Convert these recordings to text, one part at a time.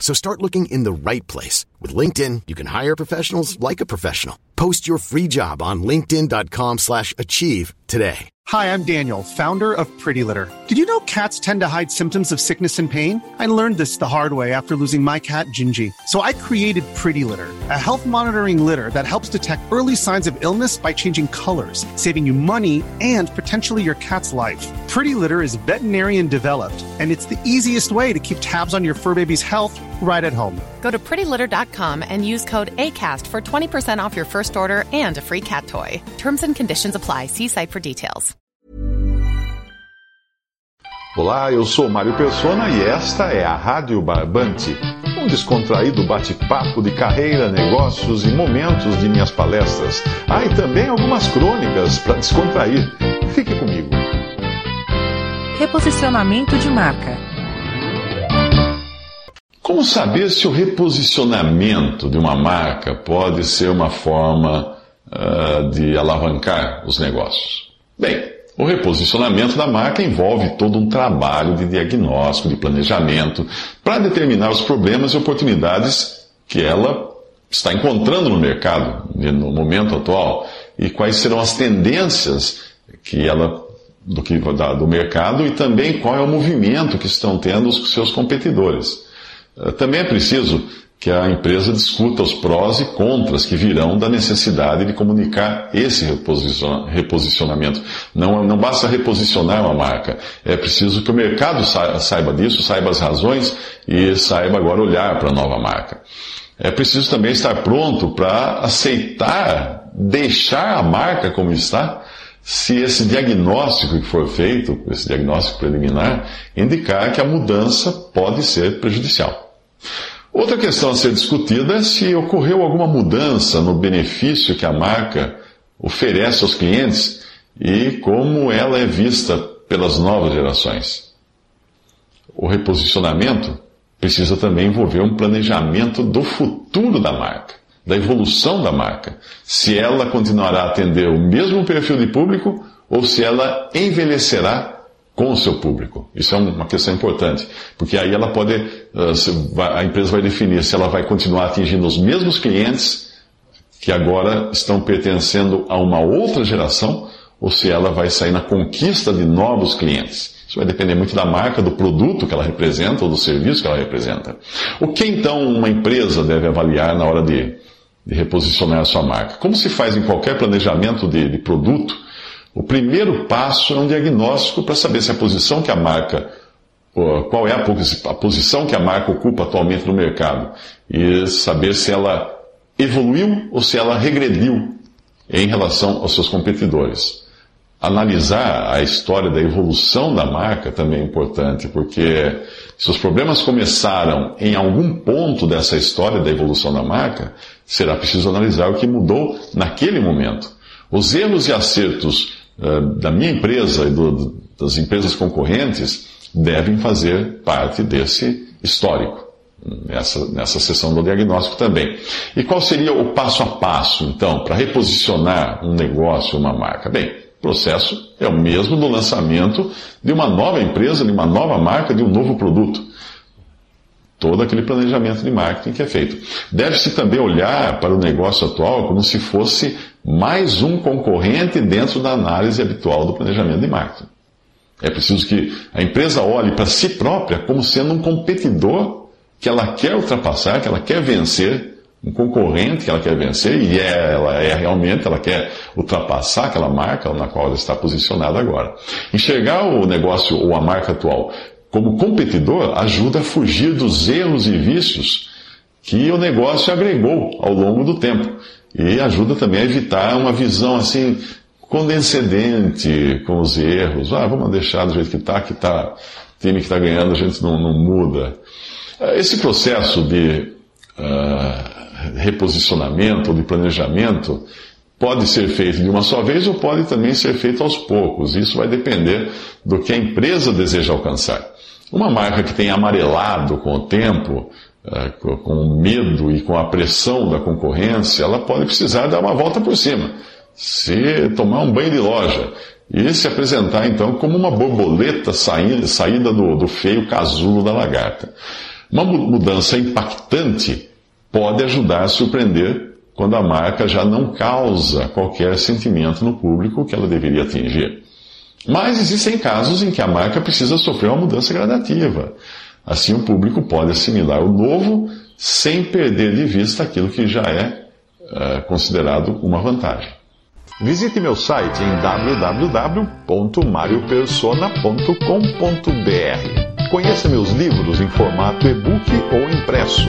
So start looking in the right place. With LinkedIn, you can hire professionals like a professional. Post your free job on linkedin.com slash achieve today. Hi, I'm Daniel, founder of Pretty Litter. Did you know cats tend to hide symptoms of sickness and pain? I learned this the hard way after losing my cat, Gingy. So I created Pretty Litter, a health monitoring litter that helps detect early signs of illness by changing colors, saving you money and potentially your cat's life. Pretty Litter is veterinarian developed, and it's the easiest way to keep tabs on your fur baby's health right at home. Go to prettylitter.com and use code ACAST for 20% off your first order and a free cat toy. Terms and conditions apply. See site for details. Olá, eu sou Mário Persona e esta é a Rádio Barbante, um descontraído bate-papo de carreira, negócios e momentos de minhas palestras. Ah, e também algumas crônicas para descontrair. Fique comigo. Reposicionamento de marca. Como saber se o reposicionamento de uma marca pode ser uma forma uh, de alavancar os negócios? Bem, o reposicionamento da marca envolve todo um trabalho de diagnóstico, de planejamento, para determinar os problemas e oportunidades que ela está encontrando no mercado, no momento atual, e quais serão as tendências que ela do, que, do mercado e também qual é o movimento que estão tendo os seus competidores. Eh, também é preciso que a empresa discuta os prós e contras que virão da necessidade de comunicar esse reposicionamento. Não, não basta reposicionar uma marca, é preciso que o mercado saiba disso, saiba as razões e saiba agora olhar para a nova marca. É preciso também estar pronto para aceitar, deixar a marca como está, se esse diagnóstico que for feito, esse diagnóstico preliminar, indicar que a mudança pode ser prejudicial. Outra questão a ser discutida é se ocorreu alguma mudança no benefício que a marca oferece aos clientes e como ela é vista pelas novas gerações. O reposicionamento precisa também envolver um planejamento do futuro da marca, da evolução da marca, se ela continuará a atender o mesmo perfil de público ou se ela envelhecerá com o seu público. Isso é uma questão importante, porque aí ela pode, ah, a empresa vai definir se ela vai continuar atingindo os mesmos clientes que agora estão pertencendo a uma outra geração, ou se ela vai sair na conquista de novos clientes. Isso vai depender muito da marca, do produto que ela representa ou do serviço que ela representa. O que então uma empresa deve avaliar na hora de, de reposicionar a sua marca? Como se faz em qualquer planejamento de, de produto, o primeiro passo é um diagnóstico para saber se a posição que a marca, qual é a posição que a marca ocupa atualmente no mercado e saber se ela evoluiu ou se ela regrediu em relação aos seus competidores. Analisar a história da evolução da marca também é importante, porque se os problemas começaram em algum ponto dessa história da evolução da marca, será preciso analisar o que mudou naquele momento. Os erros e acertos da minha empresa e do, das empresas concorrentes devem fazer parte desse histórico, nessa, nessa sessão do diagnóstico também. E qual seria o passo a passo, então, para reposicionar um negócio, uma marca? Bem, o processo é o mesmo do lançamento de uma nova empresa, de uma nova marca, de um novo produto todo aquele planejamento de marketing que é feito. Deve-se também olhar para o negócio atual como se fosse mais um concorrente dentro da análise habitual do planejamento de marketing. É preciso que a empresa olhe para si própria como sendo um competidor que ela quer ultrapassar, que ela quer vencer, um concorrente que ela quer vencer, e é, ela é realmente, ela quer ultrapassar aquela marca na qual ela está posicionada agora. Enxergar o negócio ou a marca atual como competidor, ajuda a fugir dos erros e vícios que o negócio agregou ao longo do tempo. E ajuda também a evitar uma visão assim condescendente com os erros. Ah, vamos deixar do jeito que está, que está, time que está ganhando, a gente não, não, muda. Esse processo de uh, reposicionamento de planejamento pode ser feito de uma só vez ou pode também ser feito aos poucos. Isso vai depender do que a empresa deseja alcançar. Uma marca que tem amarelado com o tempo, com o medo e com a pressão da concorrência, ela pode precisar dar uma volta por cima, se tomar um banho de loja e se apresentar então como uma borboleta saída, saída do, do feio casulo da lagarta. Uma mudança impactante pode ajudar a surpreender quando a marca já não causa qualquer sentimento no público que ela deveria atingir. Mas existem casos em que a marca precisa sofrer uma mudança gradativa. Assim, o público pode assimilar o novo sem perder de vista aquilo que já é uh, considerado uma vantagem. Visite meu site em www.mariopersona.com.br. Conheça meus livros em formato e-book ou impresso.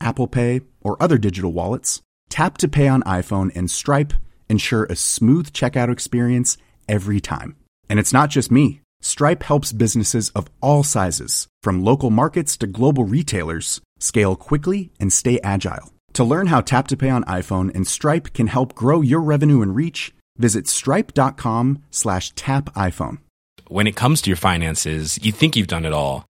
Apple Pay, or other digital wallets, Tap to Pay on iPhone and Stripe ensure a smooth checkout experience every time. And it's not just me. Stripe helps businesses of all sizes, from local markets to global retailers, scale quickly and stay agile. To learn how Tap to Pay on iPhone and Stripe can help grow your revenue and reach, visit stripe.com slash tap iPhone. When it comes to your finances, you think you've done it all.